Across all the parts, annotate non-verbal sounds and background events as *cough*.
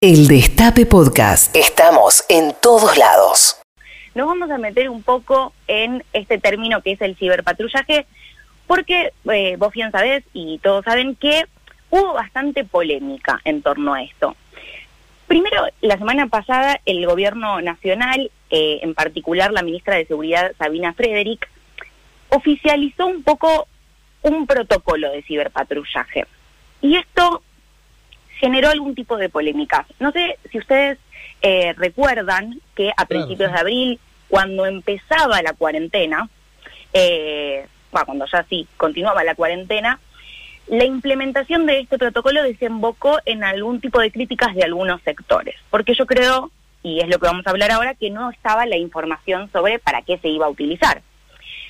El Destape Podcast. Estamos en todos lados. Nos vamos a meter un poco en este término que es el ciberpatrullaje, porque eh, vos bien sabés y todos saben que hubo bastante polémica en torno a esto. Primero, la semana pasada el gobierno nacional, eh, en particular la ministra de Seguridad Sabina Frederick, oficializó un poco un protocolo de ciberpatrullaje. Y esto generó algún tipo de polémica. No sé si ustedes eh, recuerdan que a principios de abril, cuando empezaba la cuarentena, eh, cuando ya sí continuaba la cuarentena, la implementación de este protocolo desembocó en algún tipo de críticas de algunos sectores, porque yo creo, y es lo que vamos a hablar ahora, que no estaba la información sobre para qué se iba a utilizar.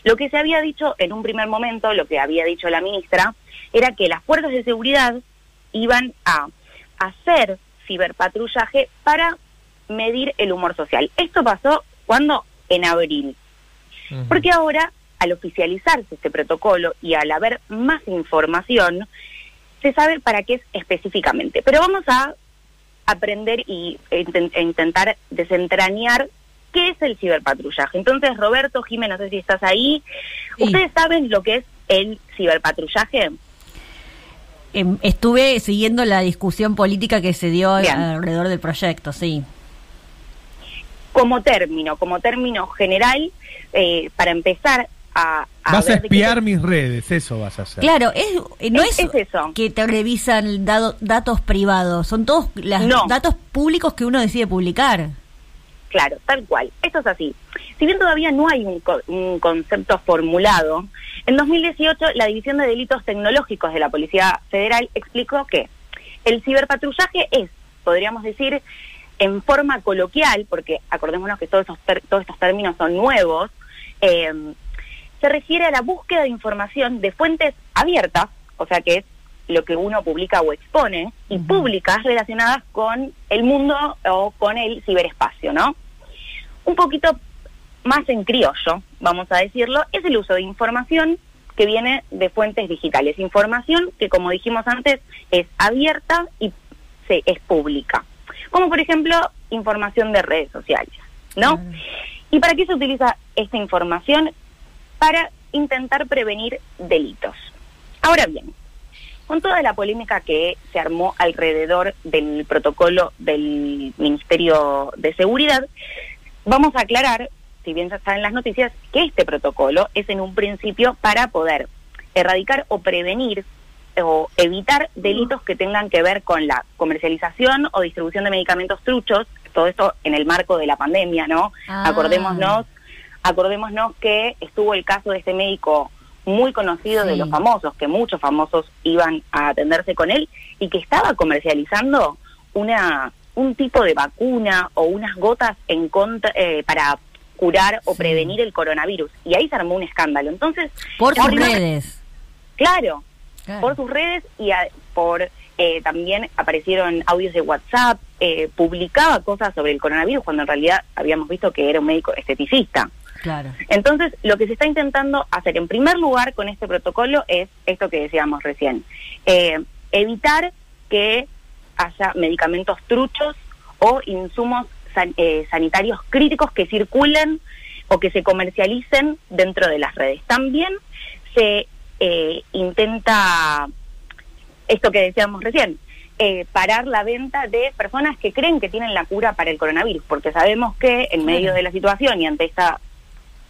Lo que se había dicho en un primer momento, lo que había dicho la ministra, era que las fuerzas de seguridad iban a hacer ciberpatrullaje para medir el humor social. Esto pasó cuando en abril. Porque ahora, al oficializarse este protocolo y al haber más información, se sabe para qué es específicamente. Pero vamos a aprender y, e, intentar desentrañar qué es el ciberpatrullaje. Entonces, Roberto, Jiménez, no sé si estás ahí. ¿Ustedes saben lo que es el ciberpatrullaje? Em, estuve siguiendo la discusión política que se dio alrededor del proyecto, sí. Como término, como término general, eh, para empezar a... vas a espiar mis redes, eso vas a hacer. Claro, es, eh, no es, eso. que te revisan datos privados, son todos los datos públicos que uno decide publicar. Claro, tal cual. Esto es así. Si bien todavía no hay un, concepto formulado, en 2018 la División de Delitos Tecnológicos de la Policía Federal explicó que el ciberpatrullaje es, podríamos decir, en forma coloquial, porque acordémonos que todos, todos estos términos son nuevos, eh, se refiere a la búsqueda de información de fuentes abiertas, o sea que es lo que uno publica o expone, y públicas relacionadas con el mundo o con el ciberespacio, ¿no? Un poquito más en criollo, vamos a decirlo, es el uso de información que viene de fuentes digitales. Información que, como dijimos antes, es abierta y se, es pública. Como por ejemplo, información de redes sociales, ¿no? ¿Y para qué se utiliza esta información? Para intentar prevenir delitos. Ahora bien, con toda la polémica que se armó alrededor del protocolo del Ministerio de Seguridad, vamos a aclarar, si bien ya está en las noticias, que este protocolo es en un principio para poder erradicar o prevenir o evitar delitos que tengan que ver con la comercialización o distribución de medicamentos truchos, todo esto en el marco de la pandemia, ¿no? Ah. Acordémonos, acordémonos que estuvo el caso de este médico muy conocido de los famosos, que muchos famosos iban a atenderse con él y que estaba comercializando una un tipo de vacuna o unas gotas en contra eh, para curar o prevenir el coronavirus y ahí se armó un escándalo. Entonces, por sus redes. Claro, por sus redes y por eh, también aparecieron audios de WhatsApp, eh, publicaba cosas sobre el coronavirus cuando en realidad habíamos visto que era un médico esteticista. Claro. Entonces, lo que se está intentando hacer en primer lugar con este protocolo es esto que decíamos recién, eh, evitar que haya medicamentos truchos o insumos eh, sanitarios críticos que circulen o que se comercialicen dentro de las redes. También se eh, intenta esto que decíamos recién, parar la venta de personas que creen que tienen la cura para el coronavirus, porque sabemos que en medio de la situación y ante esta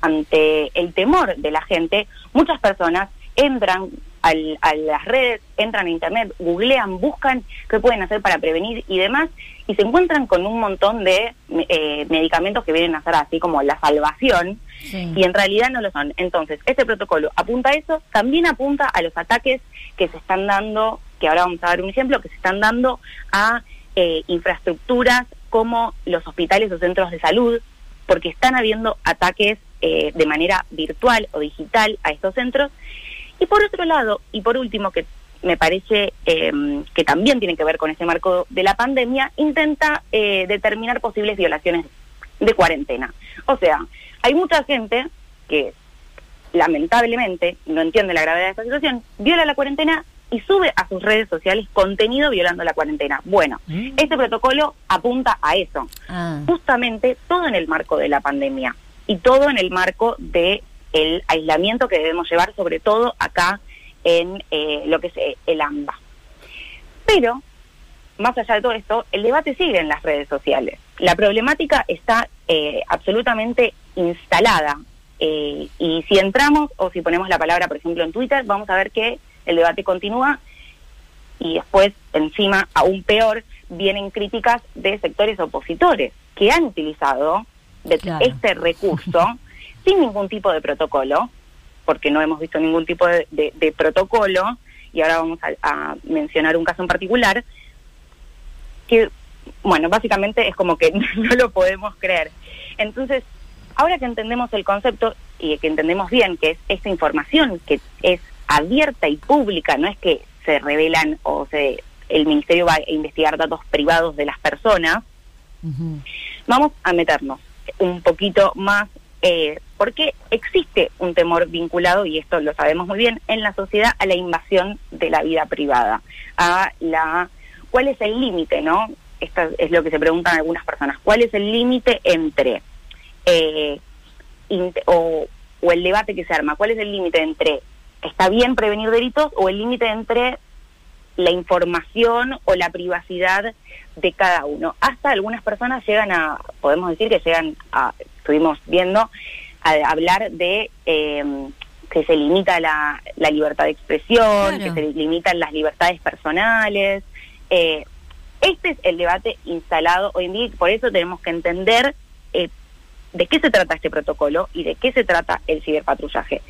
ante el temor de la gente, muchas personas entran al, a las redes, entran a internet, googlean, buscan qué pueden hacer para prevenir y demás, y se encuentran con un montón de eh, medicamentos que vienen a ser así como la salvación, y en realidad no lo son. Entonces, este protocolo apunta a eso, también apunta a los ataques que se están dando, que ahora vamos a dar un ejemplo, que se están dando a eh, infraestructuras como los hospitales o centros de salud, porque están habiendo ataques eh, de manera virtual o digital a estos centros. Y por otro lado, y por último, que me parece eh, que también tiene que ver con ese marco de la pandemia, intenta eh, determinar posibles violaciones de cuarentena. O sea, hay mucha gente que lamentablemente no entiende la gravedad de esta situación, viola la cuarentena y sube a sus redes sociales contenido violando la cuarentena. Bueno, mm. este protocolo apunta a eso, ah. justamente todo en el marco de la pandemia y todo en el marco de el aislamiento que debemos llevar, sobre todo acá en eh, lo que es eh, el AMBA. Pero, más allá de todo esto, el debate sigue en las redes sociales. La problemática está eh, absolutamente instalada. y si entramos o si ponemos la palabra, por ejemplo, en Twitter, vamos a ver que el debate continúa y después, encima, aún peor, vienen críticas de sectores opositores que han utilizado este recurso sin ningún tipo de protocolo, porque no hemos visto ningún tipo de, protocolo, y ahora vamos a, mencionar un caso en particular, que, bueno, básicamente es como que *laughs* no lo podemos creer. Entonces, ahora que entendemos el concepto y que entendemos bien que es esta información que es abierta y pública, no es que se revelan o se el ministerio va a investigar datos privados de las personas, vamos a meternos un poquito más eh, porque existe un temor vinculado, y esto lo sabemos muy bien, en la sociedad a la invasión de la vida privada, a la cuál es el límite, ¿no? Esto es lo que se preguntan algunas personas, ¿cuál es el límite entre, eh, o, o el debate que se arma, cuál es el límite entre está bien prevenir delitos o el límite entre la información o la privacidad de cada uno. Hasta algunas personas llegan a, podemos decir que llegan a, estuvimos viendo, a hablar de eh, que se limita la, libertad de expresión, que se limitan las libertades personales. Eh, este es el debate instalado hoy en día y por eso tenemos que entender eh, de qué se trata este protocolo y de qué se trata el ciberpatrullaje.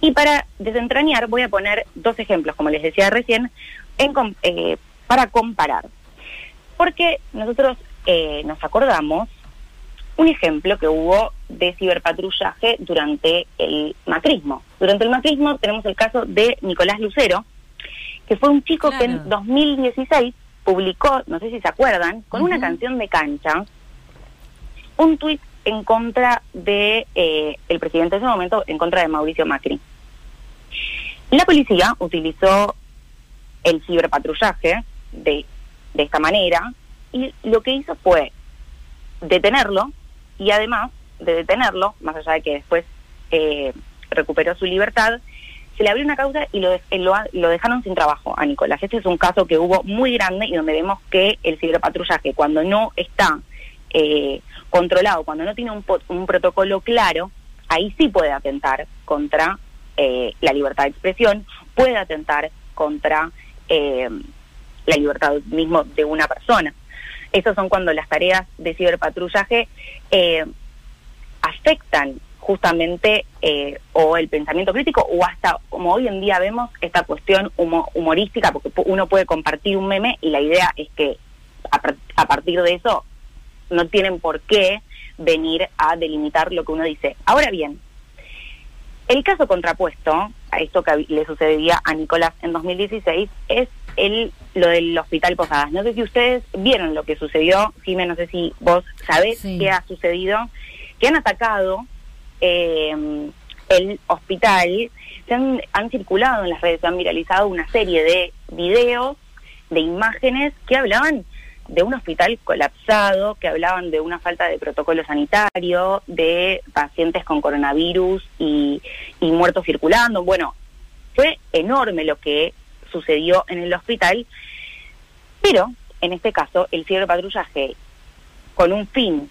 Y para desentrañar voy a poner dos ejemplos, como les decía recién, en, para comparar porque nosotros eh, nos acordamos un ejemplo que hubo de ciberpatrullaje durante el macrismo. Durante el macrismo tenemos el caso de Nicolás Lucero, que fue un chico que en 2016 publicó, no sé si se acuerdan, con una canción de cancha, un tuit en contra de eh, el presidente de ese momento, en contra de Mauricio Macri. La policía utilizó el ciberpatrullaje de de esta manera y lo que hizo fue detenerlo y además de detenerlo, más allá de que después eh, recuperó su libertad, se le abrió una causa y lo, lo, dejaron sin trabajo a Nicolás. Este es un caso que hubo muy grande y donde vemos que el ciberpatrullaje, cuando no está eh, controlado, cuando no tiene un, un, protocolo claro, ahí sí puede atentar contra eh, la libertad de expresión, puede atentar contra la libertad mismo de una persona. Esos son cuando las tareas de ciberpatrullaje eh, afectan justamente eh, o el pensamiento crítico o hasta como hoy en día vemos esta cuestión humorística porque uno puede compartir un meme y la idea es que a, partir de eso no tienen por qué venir a delimitar lo que uno dice. Ahora bien, el caso contrapuesto a esto que le sucedía a Nicolás en 2016 es el, lo del Hospital Posadas. No sé si ustedes vieron lo que sucedió, Jiménez, no sé si vos sabés qué ha sucedido, que han atacado eh, el hospital, se han, han circulado en las redes, se han viralizado una serie de videos, de imágenes que hablaban de un hospital colapsado, que hablaban de una falta de protocolo sanitario, de pacientes con coronavirus y, y muertos circulando. Bueno, fue enorme lo que sucedió en el hospital, pero en este caso el ciberpatrullaje con un fin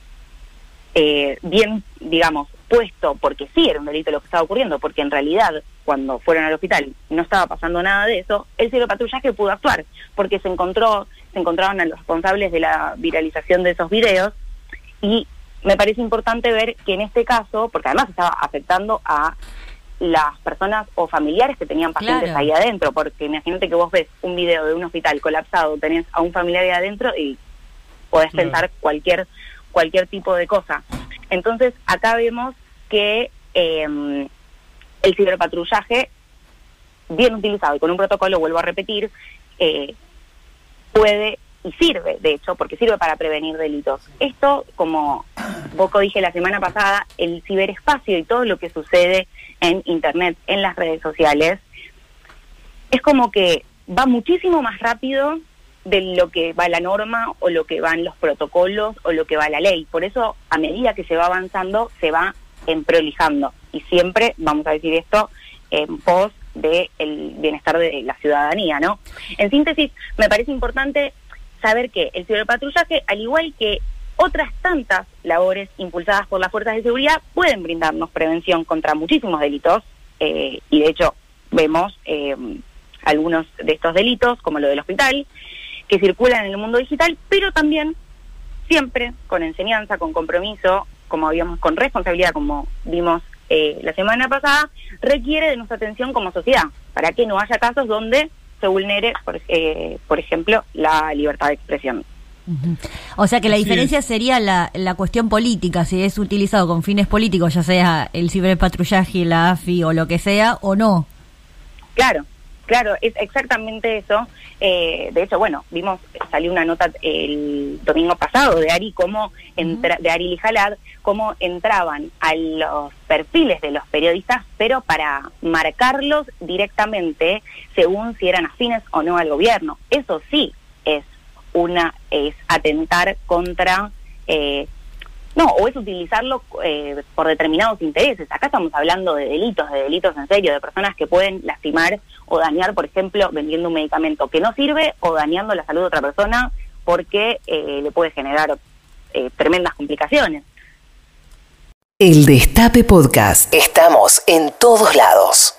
eh, bien, digamos, puesto, porque sí era un delito lo que estaba ocurriendo, porque en realidad cuando fueron al hospital no estaba pasando nada de eso, el ciberpatrullaje pudo actuar, porque se encontró, se encontraban a los responsables de la viralización de esos videos y me parece importante ver que en este caso, porque además estaba afectando a las personas o familiares que tenían pacientes ahí adentro, porque imagínate que vos ves un video de un hospital colapsado, tenés a un familiar ahí adentro y podés pensar cualquier cualquier tipo de cosa. Entonces, acá vemos que em, el ciberpatrullaje, bien utilizado y con un protocolo, vuelvo a repetir, eh, puede y sirve, de hecho, porque sirve para prevenir delitos. Esto, como poco dije la semana pasada, el ciberespacio y todo lo que sucede en Internet, en las redes sociales, es como que va muchísimo más rápido de lo que va la norma o lo que van los protocolos o lo que va la ley. Por eso, a medida que se va avanzando, se va emprolijando. Y siempre, vamos a decir esto, en pos del bienestar de la ciudadanía, ¿no? En síntesis, me parece importante saber que el ciberpatrullaje, al igual que otras tantas labores impulsadas por las fuerzas de seguridad, pueden brindarnos prevención contra muchísimos delitos, eh, y de hecho vemos eh, algunos de estos delitos, como lo del hospital, que circulan en el mundo digital, pero también siempre con enseñanza, con compromiso, como habíamos, con responsabilidad, como vimos eh, la semana pasada, requiere de nuestra atención como sociedad, para que no haya casos donde se vulnere, por, eh, por ejemplo, la libertad de expresión. O sea que la diferencia sería la, la cuestión política, si es utilizado con fines políticos, ya sea el ciberpatrullaje, la AFI o lo que sea, o no. Claro, Claro, es exactamente eso. Eh, de hecho, bueno, vimos, salió una nota el domingo pasado de Ari, cómo entra, de Ari Lijalad, cómo entraban a los perfiles de los periodistas, pero para marcarlos directamente según si eran afines o no al gobierno. Eso sí una, es atentar contra eh, no, o es utilizarlo eh, por determinados intereses. Acá estamos hablando de delitos, de delitos en serio, de personas que pueden lastimar o dañar, por ejemplo, vendiendo un medicamento que no sirve o dañando la salud de otra persona porque eh, le puede generar eh, tremendas complicaciones. El Destape Podcast. Estamos en todos lados.